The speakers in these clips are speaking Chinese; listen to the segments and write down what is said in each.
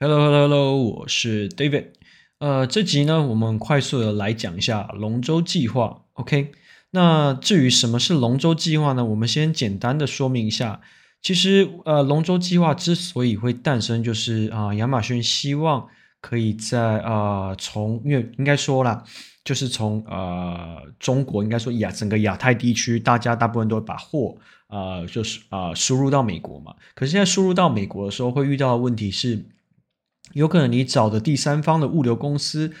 Hello, Hello, Hello，我是 David。呃，这集呢，我们快速的来讲一下龙舟计划。OK，那至于什么是龙舟计划呢？我们先简单的说明一下。其实，呃，龙舟计划之所以会诞生，就是啊、亚马逊希望可以在啊、从因为应该说啦，就是从呃中国，应该说亚整个亚太地区，大家大部分都会把货啊、就是啊、输入到美国嘛。可是现在输入到美国的时候，会遇到的问题是。有可能你找的第三方的物流公司，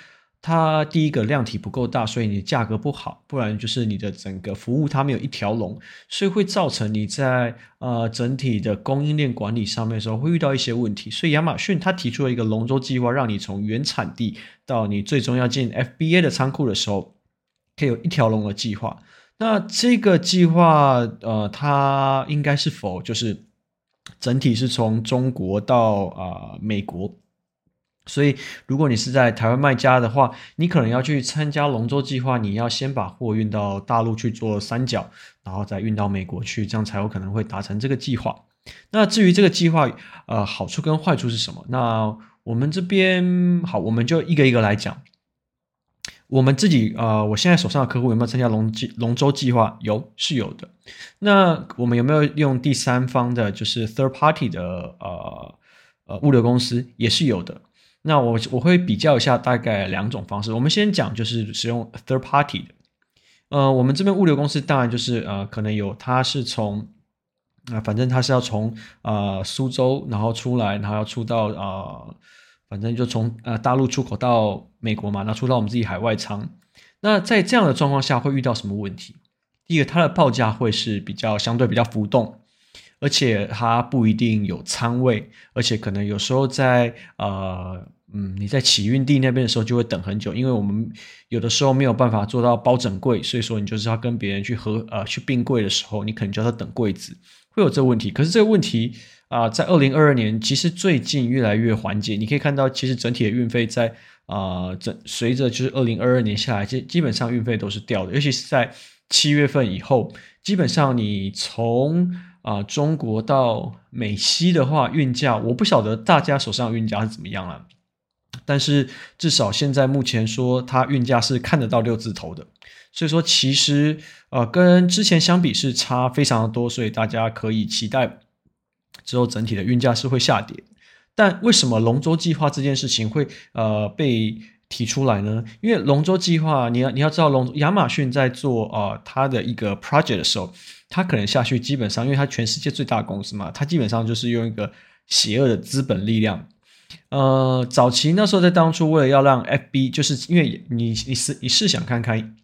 它第一个量体不够大，所以你的价格不好；不然就是你的整个服务它没有一条龙，所以会造成你在呃整体的供应链管理上面的时候会遇到一些问题。所以亚马逊它提出了一个龙舟计划，让你从原产地到你最终要进 FBA 的仓库的时候，可以有一条龙的计划。那这个计划呃，它应该是否就是整体是从中国到啊、美国？所以，如果你是在台湾卖家的话，你可能要去参加龙舟计划，你要先把货运到大陆去做三角，然后再运到美国去，这样才有可能会达成这个计划。那至于这个计划，呃，好处跟坏处是什么？那我们这边好，我们就一个一个来讲。我们自己，呃，我现在手上的客户有没有参加龙计龙舟计划？有，是有的。那我们有没有用第三方的，就是 third party 的，呃呃，物流公司？也是有的。那我我会比较一下大概两种方式。我们先讲就是使用 third party 的，呃，我们这边物流公司当然就是呃，可能有它是从啊、反正它是要从呃苏州然后出来，然后要出到呃，反正就从呃大陆出口到美国嘛，然后出到我们自己海外仓。那在这样的状况下会遇到什么问题？第一个，它的报价会是比较相对比较浮动。而且它不一定有仓位，而且可能有时候在呃嗯你在起运地那边的时候就会等很久，因为我们有的时候没有办法做到包整柜，所以说你就是要跟别人去合呃去并柜的时候，你可能就要等柜子，会有这个问题。可是这个问题啊、在二零二二年其实最近越来越缓解，你可以看到其实整体的运费在啊整、随着就是二零二二年下来，基基本上运费都是掉的，尤其是在七月份以后，基本上你从啊，中国到美西的话，运价我不晓得大家手上运价是怎么样了，但是至少现在目前说它运价是看得到六字头的，所以说其实呃跟之前相比是差非常的多，所以大家可以期待之后整体的运价是会下跌。但为什么龙舟计划这件事情会呃被提出来呢？因为龙舟计划，你要你要知道龙亚马逊在做呃它的一个 project 的时候。它可能下去，基本上，因为它全世界最大公司嘛，它基本上就是用一个邪恶的资本力量。呃，早期那时候在当初，为了要让 FB，就是因为你你试你试想看看，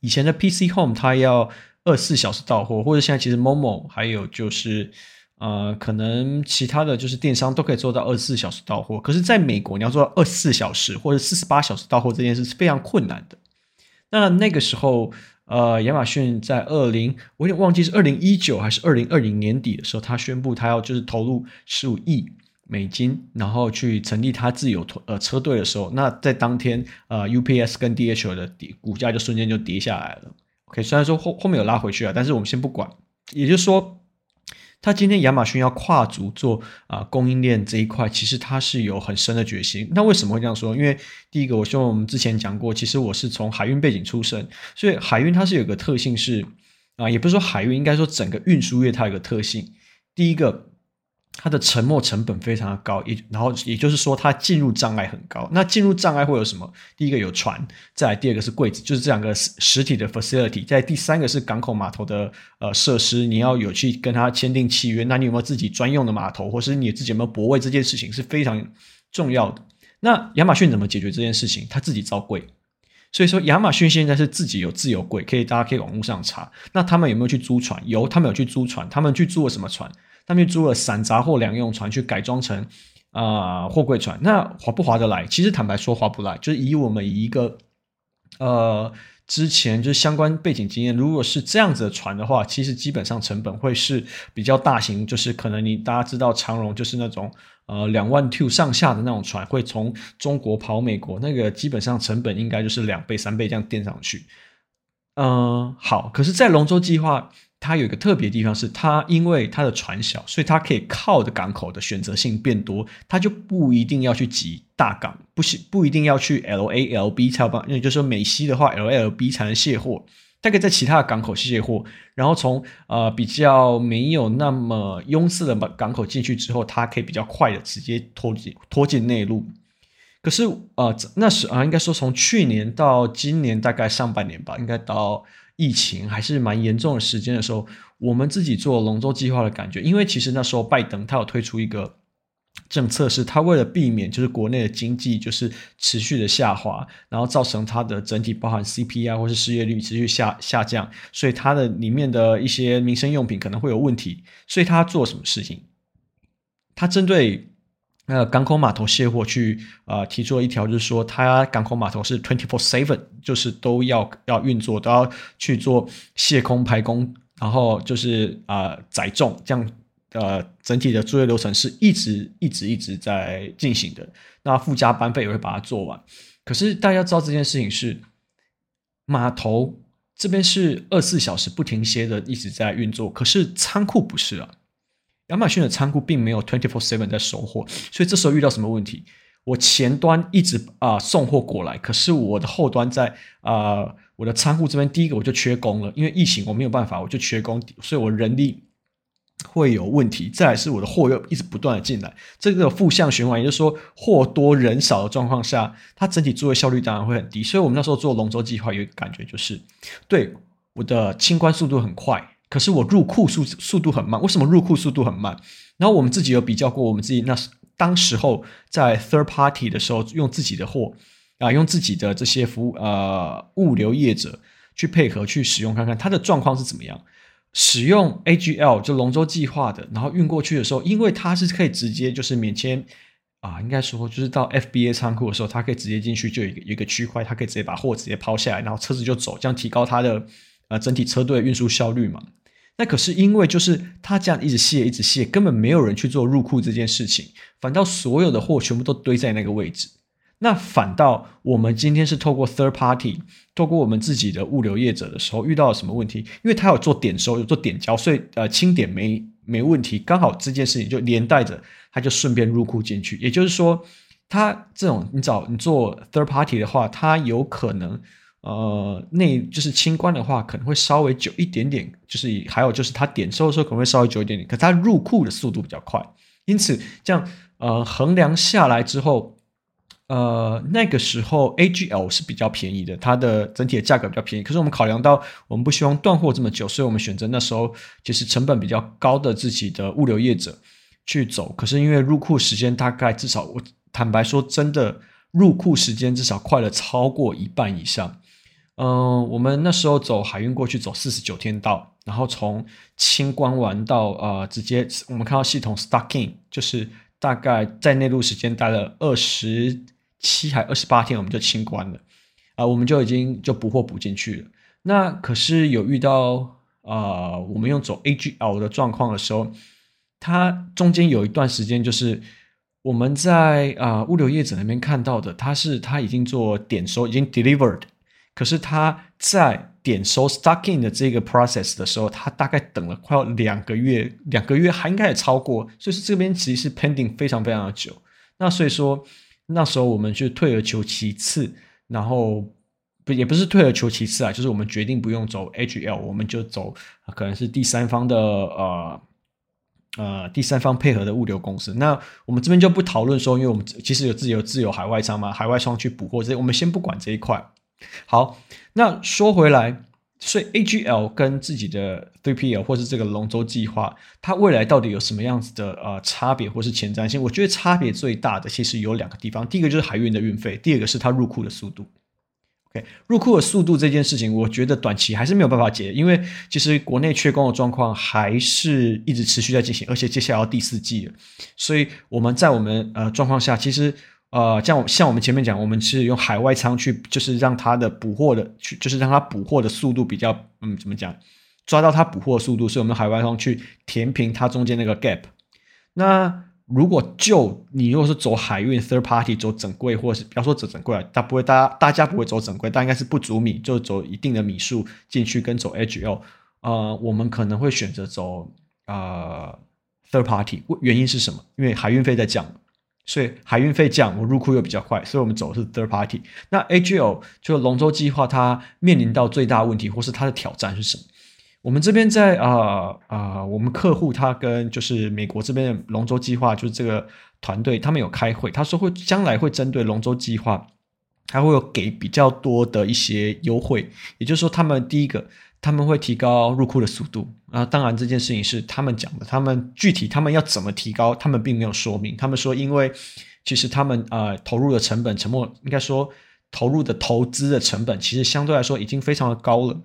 以前的 PC Home 它要二十四小时到货，或者现在其实 Momo 还有就是呃，可能其他的就是电商都可以做到二十四小时到货。可是，在美国你要做到二十四小时或者四十八小时到货这件事是非常困难的。那那个时候。呃，亚马逊在二零，我有点忘记是二零一九还是二零二零年底的时候，他宣布他要就是投入十五亿美金，然后去成立他自有呃车队的时候，那在当天呃，UPS 跟 DHL 的股价就瞬间就跌下来了。OK，虽然说后后面有拉回去了，但是我们先不管，也就是说。他今天亚马逊要跨足做啊、供应链这一块，其实他是有很深的决心。那为什么会这样说？因为第一个，我希望我们之前讲过，其实我是从海运背景出身，所以海运它是有个特性是啊、也不是说海运，应该说整个运输业它有个特性。第一个。它的沉没成本非常的高，也然后也就是说，它进入障碍很高。那进入障碍会有什么？第一个有船，再来第二个是柜子，就是这两个实体的 facility。再第三个是港口码头的呃设施，你要有去跟他签订契约。那你有没有自己专用的码头，或是你自己有没有泊位？这件事情是非常重要的。那亚马逊怎么解决这件事情？他自己造柜。所以说，亚马逊现在是自己有自有柜，可以大家可以网络上查。那他们有没有去租船？有，他们有去租船。他们去租了什么船？他们租了散杂货两用船去改装成啊货柜船，那划不划得来？其实坦白说划不来。就是以我们一个呃之前就是相关背景经验，如果是这样子的船的话，其实基本上成本会是比较大型，就是可能你大家知道长荣就是那种呃两万 two 上下的那种船，会从中国跑美国，那个基本上成本应该就是两倍三倍这样垫上去。嗯，好，可是，在龙舟计划，它有一个特别地方是，它因为它的船小，所以它可以靠的港口的选择性变多，它就不一定要去挤大港，不是不一定要去 L A L B 才有办法，因为就是说美西的话 L L B 才能卸货，大概在其他的港口卸货，然后从呃比较没有那么拥塞的港口进去之后，它可以比较快的直接拖进拖进内陆。可是，呃，那时啊，应该说从去年到今年大概上半年吧，应该到疫情还是蛮严重的时间的时候，我们自己做龙舟计划的感觉，因为其实那时候拜登他有推出一个政策，是他为了避免就是国内的经济就是持续的下滑，然后造成它的整体包含 CPI 或是失业率持续下下降，所以它的里面的一些民生用品可能会有问题，所以他做什么事情？他针对。那，港口码头卸货去啊、提出了一条，就是说，它港口码头是 twenty four seven，就是都要要运作，都要去做卸空排工，然后就是啊、载重，这样呃整体的作业流程是一直一直一直在进行的。那附加班费也会把它做完。可是大家知道这件事情是码头这边是二十四小时不停歇的一直在运作，可是仓库不是啊。亚马逊的仓库并没有 twenty four seven 在收货，所以这时候遇到什么问题？我前端一直啊、送货过来，可是我的后端在啊、我的仓库这边，第一个我就缺工了，因为疫情我没有办法，我就缺工，所以我人力会有问题。再来是我的货又一直不断的进来，这个负向循环，也就是说货多人少的状况下，它整体作业效率当然会很低。所以我们那时候做龙舟计划有一个感觉就是，对我的清关速度很快。可是我入库速速度很慢，为什么入库速度很慢？然后我们自己有比较过，我们自己那当时候在 third party 的时候，用自己的货啊，用自己的这些服务呃物流业者去配合去使用，看看它的状况是怎么样。使用 AGL 就龙舟计划的，然后运过去的时候，因为它是可以直接就是免签啊，应该说就是到 FBA 仓库的时候，它可以直接进去，就有一个一个区块，它可以直接把货直接抛下来，然后车子就走，这样提高它的呃整体车队运输效率嘛。那可是因为就是他这样一直卸一直卸，根本没有人去做入库这件事情，反倒所有的货全部都堆在那个位置。那反倒我们今天是透过 third party，透过我们自己的物流业者的时候，遇到了什么问题？因为他有做点收，有做点交，所以呃清点没没问题。刚好这件事情就连带着，他就顺便入库进去。也就是说，他这种你找你做 third party 的话，他有可能。呃，那就是清关的话，可能会稍微久一点点。就是还有就是，它点收的时候可能会稍微久一点点，可它入库的速度比较快。因此，这样呃衡量下来之后，呃那个时候 AGL 是比较便宜的，它的整体的价格比较便宜。可是我们考量到我们不希望断货这么久，所以我们选择那时候其实成本比较高的自己的物流业者去走。可是因为入库时间大概至少，我坦白说，真的入库时间至少快了超过一半以上。嗯、我们那时候走海运过去，走四十九天到，然后从清关完到呃，直接我们看到系统 stocking，就是大概在内陆时间待了二十七还二十八天，我们就清关了，啊、我们就已经就补货补进去了。那可是有遇到啊、我们用走 AGL 的状况的时候，它中间有一段时间就是我们在啊、物流业者那边看到的，它是它已经做点收，已经 delivered。可是他在点收 stocking 的这个 process 的时候，他大概等了快要两个月，两个月还应该也超过，所以说这边其实是 pending 非常非常的久。那所以说那时候我们就退而求其次，然后不也不是退而求其次啊，就是我们决定不用走 HL，我们就走可能是第三方的呃呃第三方配合的物流公司。那我们这边就不讨论说，因为我们其实有自己有自有海外仓嘛，海外仓去补货这些，我们先不管这一块。好，那说回来，所以 AGL 跟自己的 3PL 或是这个龙舟计划，它未来到底有什么样子的呃差别或是前瞻性？我觉得差别最大的其实有两个地方，第一个就是海运的运费，第二个是它入库的速度。OK，入库的速度这件事情，我觉得短期还是没有办法解，因为其实国内缺工的状况还是一直持续在进行，而且接下来要第四季了，所以我们在我们呃状况下，其实。呃，像像我们前面讲，我们是用海外仓去，就是让它的补货的去，就是让它补货的速度比较，嗯，怎么讲，抓到它补货的速度，所以我们海外仓去填平它中间那个 gap。那如果就你如果是走海运 third party 走整柜，或者是不要说走整柜啊，他不会，大家大家不会走整柜，但应该是不足米就走一定的米数进去跟走 HL，呃，我们可能会选择走呃 third party，原因是什么？因为海运费在降，所以海运费降，我入库又比较快，所以我们走的是 third party。那 AGL 就龙舟计划它面临到最大问题或是它的挑战是什么？我们这边在啊啊、呃呃，我们客户他跟就是美国这边的龙舟计划，就是这个团队，他们有开会，他说会将来会针对龙舟计划，他会有给比较多的一些优惠，也就是说，他们第一个他们会提高入库的速度啊，当然这件事情是他们讲的，他们具体他们要怎么提高，他们并没有说明，他们说因为其实他们啊、呃、投入的成本，沉没应该说投入的投资的成本，其实相对来说已经非常的高了。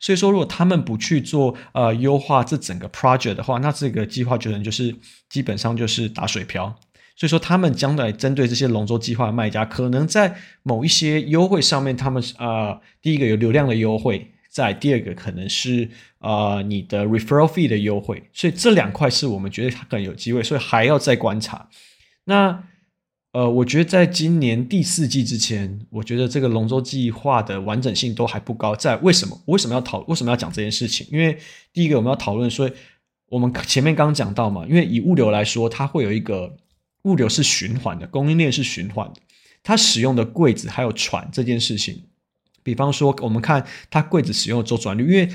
所以说，如果他们不去做呃优化这整个 project 的话，那这个计划可能就是基本上就是打水漂。所以说，他们将来针对这些龙舟计划的卖家，可能在某一些优惠上面，他们呃第一个有流量的优惠，在第二个可能是呃你的 referral fee 的优惠。所以这两块是我们觉得它可能有机会，所以还要再观察。那。呃，我觉得在今年第四季之前，我觉得这个龙舟计划的完整性都还不高。在为什么？为什么要讨？为什么要讲这件事情？因为第一个我们要讨论说，我们前面刚刚讲到嘛，因为以物流来说，它会有一个物流是循环的，供应链是循环的，它使用的柜子还有船这件事情，比方说我们看它柜子使用的周转率，因为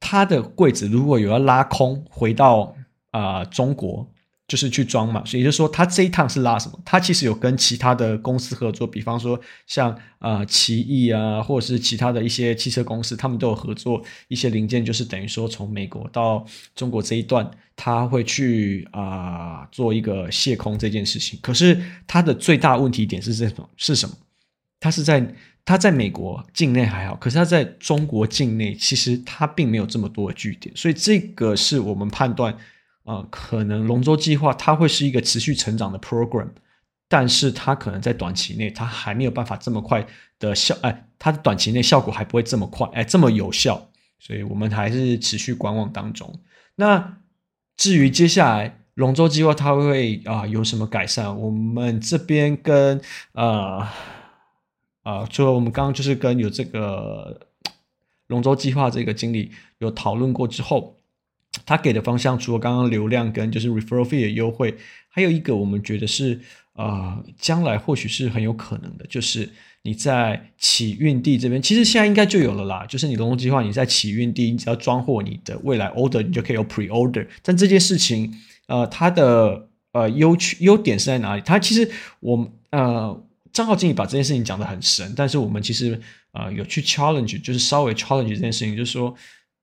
它的柜子如果有要拉空回到啊、中国。就是去装嘛，所以就是说，他这一趟是拉什么？他其实有跟其他的公司合作，比方说像啊、奇异啊，或者是其他的一些汽车公司，他们都有合作一些零件，就是等于说从美国到中国这一段，他会去啊、做一个卸空这件事情。可是他的最大问题点是这种是什么？他是在他在美国境内还好，可是他在中国境内其实他并没有这么多的据点，所以这个是我们判断。啊、可能龙舟计划它会是一个持续成长的 program，但是它可能在短期内它还没有办法这么快的效，哎，它的短期内效果还不会这么快，哎，这么有效，所以我们还是持续观望当中。那至于接下来龙舟计划它会啊、有什么改善，我们这边跟呃啊，除了我们刚刚就是跟有这个龙舟计划这个经理有讨论过之后。他给的方向除了刚刚流量跟就是 referral fee 的优惠，还有一个我们觉得是呃将来或许是很有可能的，就是你在起运地这边，其实现在应该就有了啦。就是你龙舟计划你在起运地，你只要装货，你的未来 order 你就可以有 pre order。但这件事情呃它的呃优缺优点是在哪里？它其实我们呃张浩经理把这件事情讲得很神，但是我们其实呃有去 challenge，就是稍微 challenge 这件事情，就是说。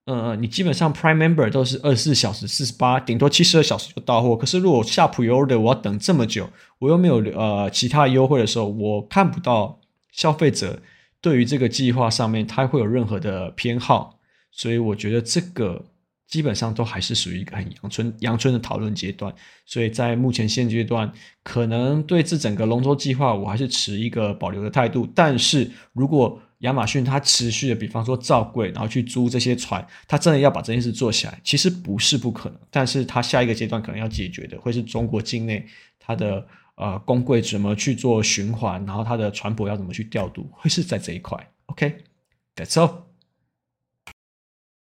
呃，你基本上 Prime Member 都是二十四小时、四十八，顶多七十二小时就到货。可是如果下 Pre Order，我要等这么久，我又没有呃其他优惠的时候，我看不到消费者对于这个计划上面他会有任何的偏好。所以我觉得这个基本上都还是属于一个很阳春、阳春的讨论阶段。所以在目前现阶段，可能对这整个龙舟计划，我还是持一个保留的态度。但是如果亚马逊它持续的，比方说造柜，然后去租这些船，它真的要把这件事做起来，其实不是不可能。但是它下一个阶段可能要解决的，会是中国境内它的呃公柜怎么去做循环，然后它的船舶要怎么去调度，会是在这一块。OK，That's all。